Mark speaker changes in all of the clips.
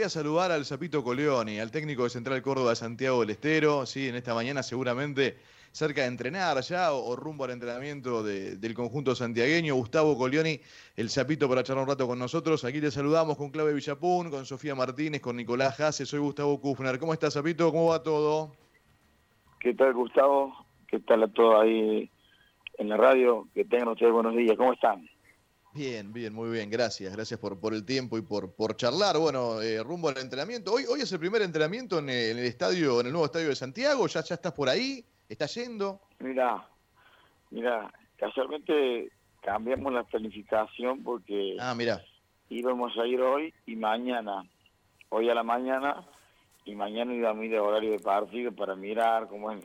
Speaker 1: voy a saludar al Zapito Coleoni, al técnico de Central Córdoba Santiago del Estero. Sí, en esta mañana seguramente cerca de entrenar ya o, rumbo al entrenamiento del conjunto santiagueño. Gustavo Coleoni, el Zapito para charlar un rato con nosotros. Aquí te saludamos con Clave Villapún, con Sofía Martínez, con Nicolás Jase. Soy Gustavo Kufner. ¿Cómo estás, Zapito? ¿Cómo va todo?
Speaker 2: ¿Qué tal, Gustavo? ¿Qué tal a todos ahí en la radio? Que tengan ustedes buenos días. ¿Cómo están?
Speaker 1: Bien, bien, muy bien, gracias, gracias por, por el tiempo y por, por charlar. Bueno, eh, rumbo al entrenamiento. Hoy, hoy es el primer entrenamiento en el, estadio, en el nuevo estadio de Santiago. ¿Ya, ya estás por ahí? ¿Estás yendo?
Speaker 2: Mira, mira, casualmente cambiamos la planificación porque
Speaker 1: ah, mira.
Speaker 2: íbamos a ir hoy y mañana. Hoy a la mañana y mañana íbamos a ir de horario de partido para mirar cómo es.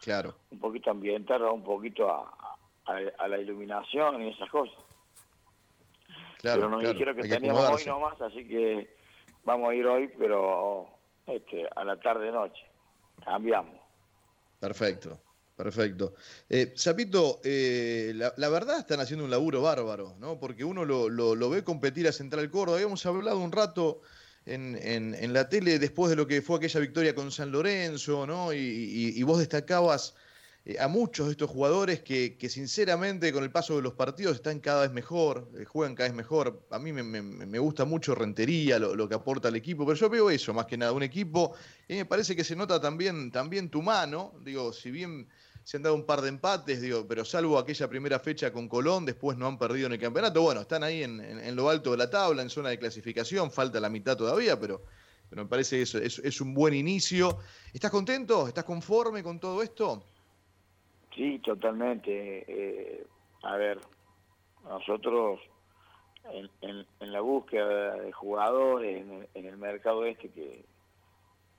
Speaker 1: Claro.
Speaker 2: Un poquito ambiental, un poquito a, a la iluminación y esas cosas pero nos dijeron que, teníamos hoy nomás, así que vamos a ir hoy, pero este, a la tarde-noche. Cambiamos.
Speaker 1: Perfecto. Perfecto. Eh, eh, la, verdad están haciendo un laburo bárbaro, ¿no? Porque uno lo, lo, ve competir a Central Córdoba. Habíamos hablado un rato en, en, la tele después de lo que fue aquella victoria con San Lorenzo, ¿no? y vos destacabas eh, a muchos de estos jugadores que, sinceramente con el paso de los partidos están cada vez mejor, eh, juegan cada vez mejor. A mí me, gusta mucho Rentería, lo, que aporta al equipo, pero yo veo eso más que nada, un equipo, y me parece que se nota también, también tu mano, digo, si bien se han dado un par de empates, digo, pero salvo aquella primera fecha con Colón, después no han perdido en el campeonato, bueno, están ahí en, lo alto de la tabla, en zona de clasificación, falta la mitad todavía, pero, pero me parece que eso es, es un buen inicio. ¿Estás contento? ¿Estás conforme con todo esto?
Speaker 2: Sí, totalmente. Eh, a ver, nosotros en, en, la búsqueda de jugadores, en el, mercado este que,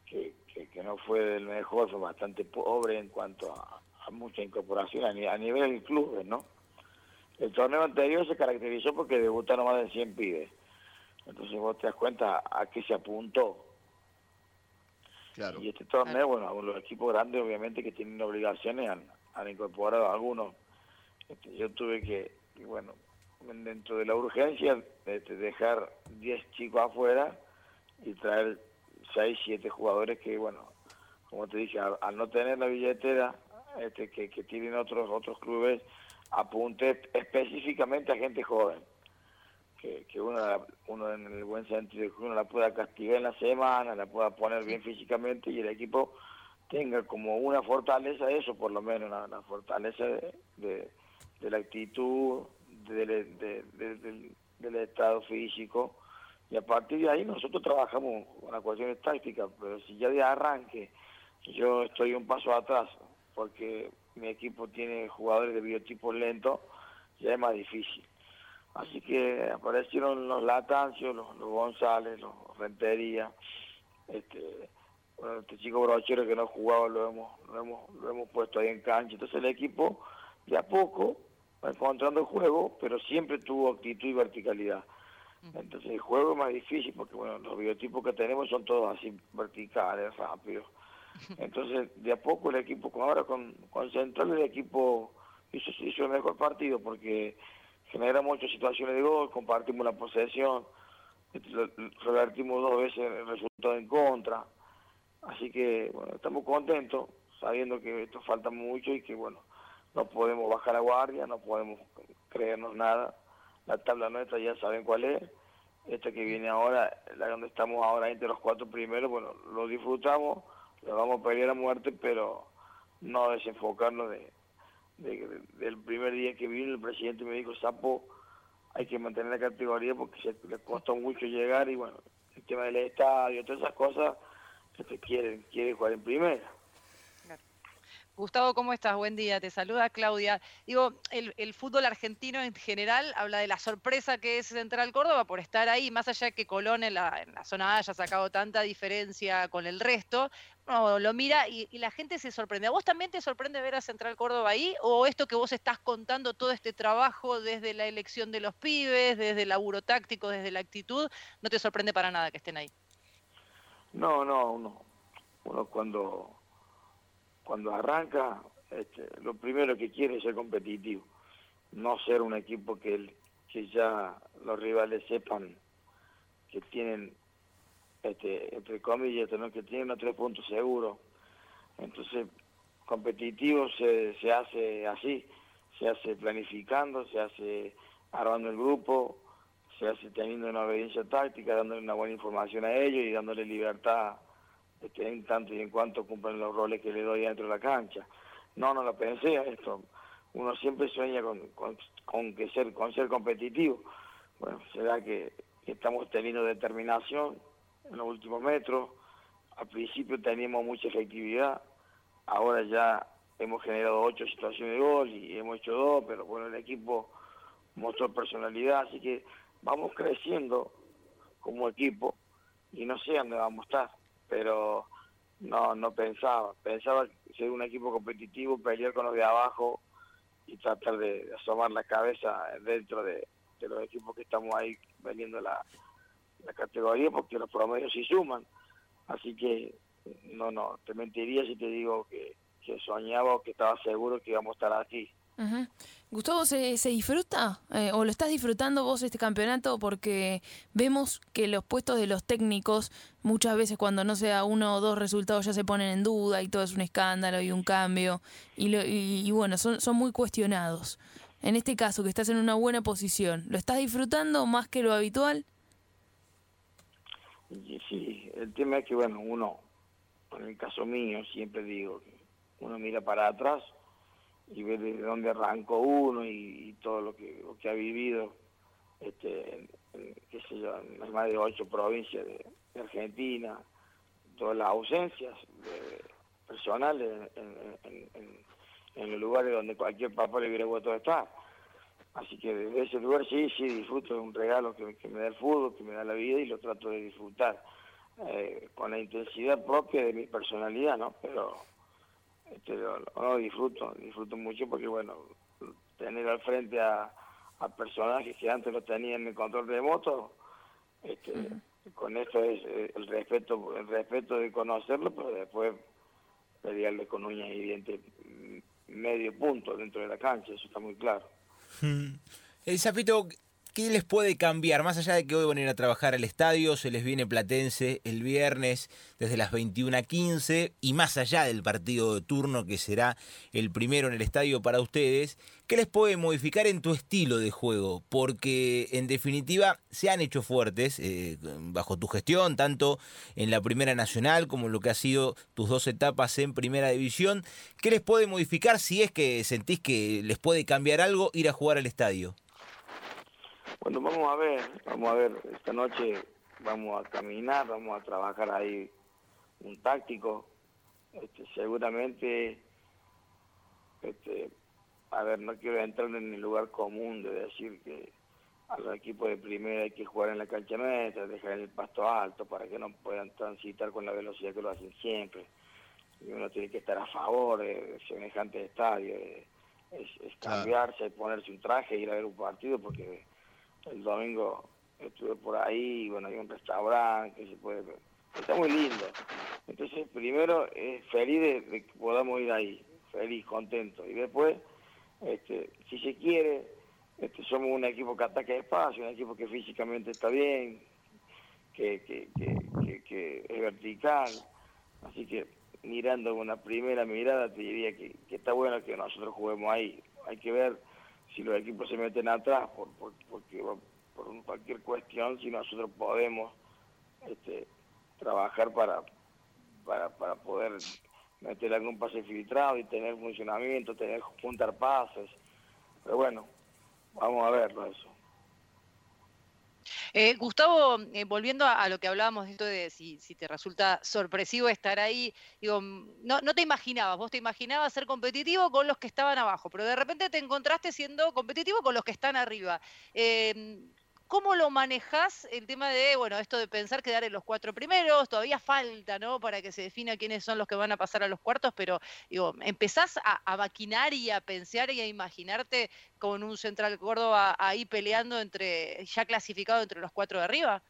Speaker 2: que, no fue del mejor, fue bastante pobre en cuanto a, mucha incorporación a, nivel del club, ¿no? El torneo anterior se caracterizó porque debutaron más de 100 pibes. Entonces vos te das cuenta a qué se apuntó.
Speaker 1: Claro.
Speaker 2: Y este torneo, bueno, los equipos grandes obviamente que tienen obligaciones han, han incorporado algunos. Este, yo tuve que, bueno, dentro de la urgencia, este, dejar 10 chicos afuera y traer 6, 7 jugadores que, bueno, como te dije, al, no tener la billetera este, que, que tienen otros otros clubes, apunté específicamente a gente joven. Que, que uno, uno en el buen sentido, que uno la pueda castigar en la semana, la pueda poner bien físicamente y el equipo tenga como una fortaleza eso, por lo menos, una, fortaleza de, la actitud, del estado físico. Y a partir de ahí nosotros trabajamos con las cuestiones tácticas, pero si ya de arranque yo estoy un paso atrás, porque mi equipo tiene jugadores de biotipo lento, ya es más difícil. Así que aparecieron los Latancios, los, los González, los Rentería, este, bueno, este chico brochero que no jugaba lo hemos, lo hemos, lo hemos puesto ahí en cancha. Entonces el equipo de a poco va encontrando el juego, pero siempre tuvo actitud y verticalidad. Entonces el juego es más difícil porque bueno, los biotipos que tenemos son todos así verticales, rápidos. Entonces de a poco el equipo, ahora con, con Central el equipo hizo, hizo el mejor partido porque genera muchas situaciones de gol, compartimos la posesión, revertimos dos veces el resultado en contra. Así que, bueno, estamos contentos, sabiendo que esto falta mucho y que, bueno, no podemos bajar la guardia, no podemos creernos nada. La tabla nuestra ya saben cuál es. Esta que viene ahora, la donde estamos ahora entre los cuatro primeros, bueno, lo disfrutamos, lo vamos a pelear a muerte, pero no desenfocarnos de, del primer día que vino el presidente me dijo, Sapo, hay que mantener la categoría porque se, le costó mucho llegar y bueno, el tema del estadio, todas esas cosas que quieren, quieren jugar en primera.
Speaker 3: Gustavo, ¿cómo estás? Buen día, te saluda Claudia. Digo, el, fútbol argentino en general habla de la sorpresa que es Central Córdoba por estar ahí, más allá que Colón en la, zona A haya sacado tanta diferencia con el resto, no, lo mira y, la gente se sorprende. ¿A vos también te sorprende ver a Central Córdoba ahí? ¿O esto que vos estás contando, todo este trabajo desde la elección de los pibes, desde el laburo táctico, desde la actitud, no te sorprende para nada que estén ahí?
Speaker 2: No, no, uno, uno cuando, cuando arranca, este, lo primero que quiere es ser competitivo, no ser un equipo que, que ya los rivales sepan que tienen este, entre comillas, que tiene unos tres puntos seguros. Entonces, competitivo se, se hace así, se hace planificando, se hace armando el grupo, se hace teniendo una obediencia táctica, dándole una buena información a ellos y dándole libertad este, en tanto y en cuanto cumplen los roles que le doy dentro de la cancha. No, no lo pensé esto. Uno siempre sueña con, con, que ser, con ser competitivo. Bueno, será que estamos teniendo determinación en los últimos metros. Al principio teníamos mucha efectividad, ahora ya hemos generado ocho situaciones de gol y hemos hecho dos, pero bueno, el equipo mostró personalidad, así que vamos creciendo como equipo y no sé dónde vamos a estar, pero no, no pensaba, pensaba ser un equipo competitivo, pelear con los de abajo y tratar de, asomar la cabeza dentro de, los equipos que estamos ahí vendiendo la, la categoría, porque los promedios sí suman, así que no, no, te mentiría si te digo que, que soñaba o que estaba seguro que íbamos a estar aquí.
Speaker 4: Gustavo, ¿se, se disfruta eh, o lo estás disfrutando vos este campeonato? Porque vemos que los puestos de los técnicos muchas veces cuando no sea uno o dos resultados ya se ponen en duda y todo es un escándalo y un cambio y, y, bueno, son, son muy cuestionados. En este caso, que estás en una buena posición, ¿lo estás disfrutando más que lo habitual?
Speaker 2: Sí, el tema es que, bueno, uno, en el caso mío, siempre digo, uno mira para atrás y ver de dónde arrancó uno y, todo lo que, lo que ha vivido, este, en, qué sé yo, en más de ocho provincias de, Argentina, todas las ausencias personales en, en, los lugares donde cualquier papá le hubiera vuelto a estar. Así que desde ese lugar sí, sí, disfruto de un regalo que, me da el fútbol, que me da la vida y lo trato de disfrutar eh, con la intensidad propia de mi personalidad, ¿no? Pero este, lo, disfruto, disfruto mucho porque, bueno, tener al frente a, personajes que antes lo tenían en el control de moto, este, con esto es eh, el respeto, el respeto de conocerlo, pero después pelearle con uñas y dientes medio punto dentro de la cancha, eso está muy claro.
Speaker 5: El Zapito, ¿Qué les puede cambiar? Más allá de que hoy van a ir a trabajar al estadio, se les viene Platense el viernes desde las 21.15 y más allá del partido de turno que será el primero en el estadio para ustedes, ¿qué les puede modificar en tu estilo de juego? Porque en definitiva se han hecho fuertes eh, bajo tu gestión, tanto en la Primera Nacional como en lo que ha sido tus dos etapas en Primera División. ¿Qué les puede modificar si es que sentís que les puede cambiar algo ir a jugar al estadio?
Speaker 2: Bueno, vamos a ver, vamos a ver, esta noche vamos a caminar, vamos a trabajar ahí un táctico, este, seguramente, este, a ver, no quiero entrar en el lugar común de decir que a los equipos de primera hay que jugar en la cancha nuestra, dejar el pasto alto para que no puedan transitar con la velocidad que lo hacen siempre. Y uno tiene que estar a favor de, semejante estadio, es, cambiarse, ponerse un traje, ir a ver un partido, porque el domingo estuve por ahí, bueno, hay un restaurante que se puede. Está muy lindo. Entonces, primero, es feliz de, que podamos ir ahí, feliz, contento. Y después, este, si se quiere, este, somos un equipo que ataca espacio, un equipo que físicamente está bien, que, que, que, que es vertical. Así que mirando una primera mirada te diría que, que está bueno que nosotros juguemos ahí. Hay que ver si los equipos se meten atrás por, por, porque, por cualquier cuestión, si nosotros podemos este, trabajar para, para, para poder meter algún pase filtrado y tener funcionamiento, tener juntar pases. Pero bueno, vamos a verlo eso.
Speaker 3: Eh, Gustavo, eh, volviendo a, lo que hablábamos de esto de si, te resulta sorpresivo estar ahí, digo, no, no te imaginabas, vos te imaginabas ser competitivo con los que estaban abajo, pero de repente te encontraste siendo competitivo con los que están arriba. Eh, ¿Cómo lo manejas el tema de, bueno, esto de pensar quedar en los cuatro primeros? Todavía falta, ¿no? Para que se defina quiénes son los que van a pasar a los cuartos, pero digo, ¿empezás a, maquinar y a pensar y a imaginarte con un Central Córdoba ahí peleando entre, ya clasificado entre los cuatro de arriba?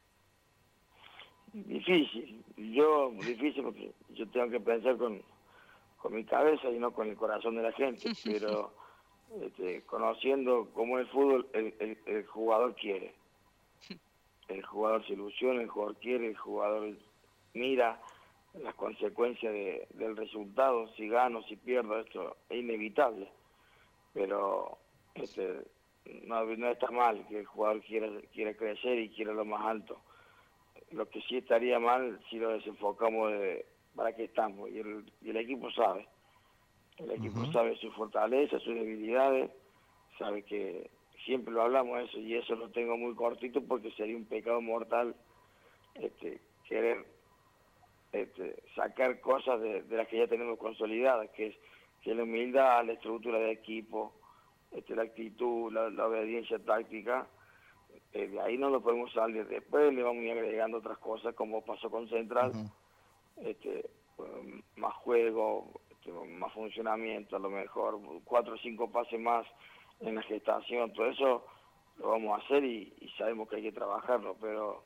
Speaker 2: Difícil, yo, difícil porque yo tengo que pensar con, con mi cabeza y no con el corazón de la gente, pero este, conociendo cómo el fútbol, el jugador quiere el jugador se ilusiona, el jugador quiere, el jugador mira las consecuencias de, del resultado, si gano, si pierdo, esto es inevitable. Pero este, no, no está mal que el jugador quiera, quiera crecer y quiera lo más alto. Lo que sí estaría mal si lo desenfocamos de para qué estamos. Y el, y el equipo sabe. El equipo sabe sus fortalezas, sus debilidades, sabe que siempre lo hablamos eso y eso lo tengo muy cortito porque sería un pecado mortal este, querer este, sacar cosas de, las que ya tenemos consolidadas, que es que la humildad, la estructura de equipo, este, la actitud, la, obediencia táctica, eh, de ahí no lo podemos salir. Después le vamos agregando otras cosas, como pasó con Central, este, más juego, este, más funcionamiento, a lo mejor cuatro o cinco pases más en la gestación, todo eso lo vamos a hacer y, sabemos que hay que trabajarlo, pero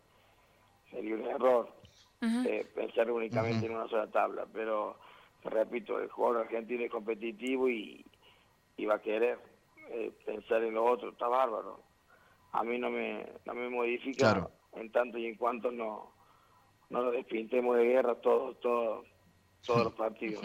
Speaker 2: sería un error eh, pensar únicamente en una sola tabla, pero repito, el jugador argentino es competitivo y, va a querer eh, pensar en lo otro, está bárbaro. A mí no me, no me modifica en tanto y en cuanto no, no lo despintemos de guerra todos, todos, todos los partidos.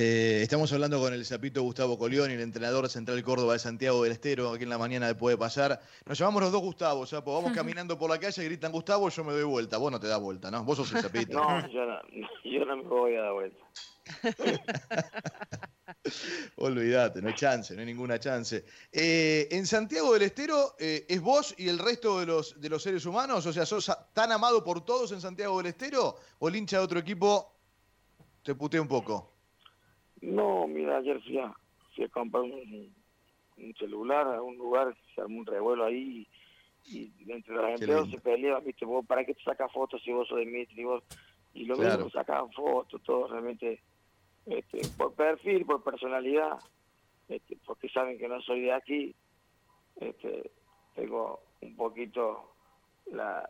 Speaker 1: Eh, estamos hablando con el sapito Gustavo Colión, el entrenador Central Córdoba de Santiago del Estero, aquí en la mañana puede pasar. Nos llamamos los dos Gustavo, Sapo. Vamos caminando por la calle, y gritan Gustavo, yo me doy vuelta. Vos no te das vuelta, ¿no? Vos sos el sapito.
Speaker 2: No, yo no, yo no me voy a dar vuelta.
Speaker 1: Olvídate, no hay chance, no hay ninguna chance. Eh, en Santiago del Estero, eh, ¿es vos y el resto de los, de los seres humanos? O sea, ¿sos tan amado por todos en Santiago del Estero? ¿O el hincha de otro equipo te putea un poco?
Speaker 2: No, mira, ayer fui a, fui a comprar un, celular a un lugar, se armó un revuelo ahí y, entre los empleados se peleaban, viste, vos, ¿para qué te sacas fotos si vos sos Dimitri? Vos? Y lo mismo, sacaban fotos, todo realmente, este, por perfil, por personalidad, este, porque saben que no soy de aquí, este, tengo un poquito la,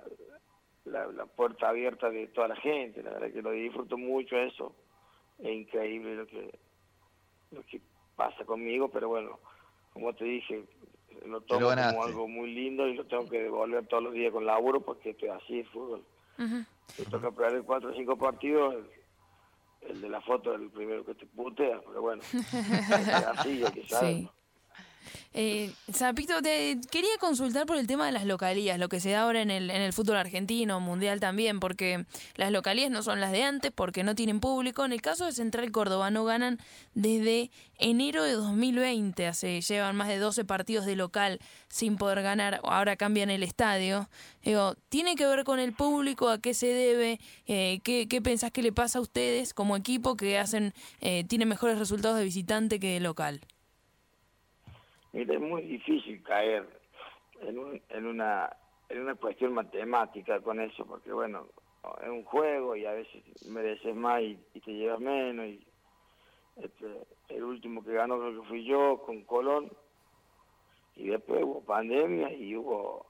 Speaker 2: la, la puerta abierta de toda la gente, la verdad que lo disfruto mucho eso es increíble lo que lo que pasa conmigo, pero bueno, como te dije, lo tomo como algo muy lindo y lo tengo que devolver todos los días con laburo porque estoy así el fútbol. Uh toca perder cuatro o cinco partidos, el, de la foto es el primero que te putea, pero bueno, así, ya que sabes.
Speaker 4: Eh, Zapito, te quería consultar por el tema de las localías, lo que se da ahora en el, en el fútbol argentino, mundial también, porque las localías no son las de antes, porque no tienen público. En el caso de Central Córdoba, no ganan desde enero de 2020, hace, llevan más de 12 partidos de local sin poder ganar, ahora cambian el estadio. Digo, ¿tiene que ver con el público? ¿A qué se debe? Eh, ¿qué, ¿Qué pensás que le pasa a ustedes como equipo que hacen, eh, tienen mejores resultados de visitante que de local?
Speaker 2: Mira, es muy difícil caer en, un, en, una, en una cuestión matemática con eso, porque bueno, es un juego y a veces mereces más y, te llevas menos. Y, este, el último que ganó creo que fui yo con Colón y después hubo pandemia y hubo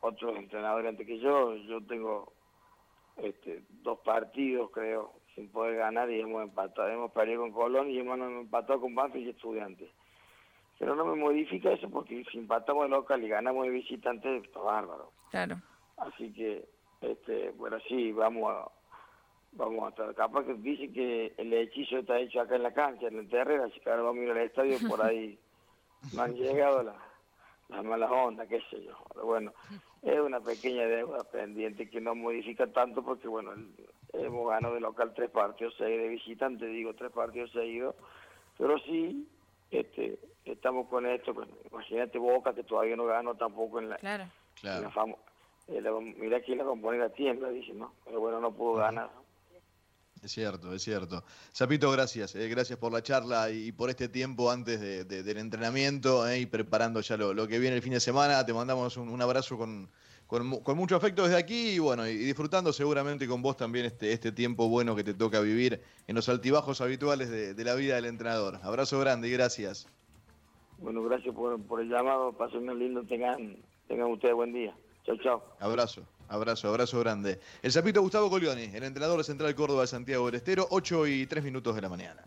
Speaker 2: otros entrenadores antes que yo. Yo tengo este, dos partidos creo sin poder ganar y hemos empatado. Hemos perdido con Colón y hemos empatado con Banfield y Estudiantes pero no me modifica eso porque si empatamos de local y ganamos de visitante, está bárbaro.
Speaker 4: Claro.
Speaker 2: Así que, este, bueno, sí, vamos a, vamos a estar. Capaz que dicen que el hechizo está hecho acá en la cancha, en el terreno, así que ahora vamos a ir al estadio, por ahí me han llegado las, las malas ondas, qué sé yo. Pero bueno, es una pequeña deuda pendiente que no modifica tanto porque, bueno, hemos ganado de local tres partidos seguidos, de visitante digo tres partidos seguidos, pero sí este, estamos con esto, imagínate Boca que todavía no ganó tampoco en la,
Speaker 4: claro.
Speaker 2: Eh, mira aquí la tiembla, dice, ¿no? Pero bueno, no pudo ganar.
Speaker 1: Es cierto, es cierto. Zapito, gracias. Eh, gracias por la charla y por este tiempo antes de, del entrenamiento eh, y preparando ya lo, que viene el fin de semana. Te mandamos un abrazo con, con, mucho afecto desde aquí y bueno, y disfrutando seguramente con vos también este, este tiempo bueno que te toca vivir en los altibajos habituales de, la vida del entrenador. Abrazo grande y gracias.
Speaker 2: Bueno, gracias por, el llamado, pasen lindo, tengan, tengan ustedes buen día. Chao, chao.
Speaker 1: Abrazo. Abrazo, abrazo grande. El sapito Gustavo Colioni, el entrenador de Central Córdoba de Santiago del Estero, 8 y 3 minutos de la mañana.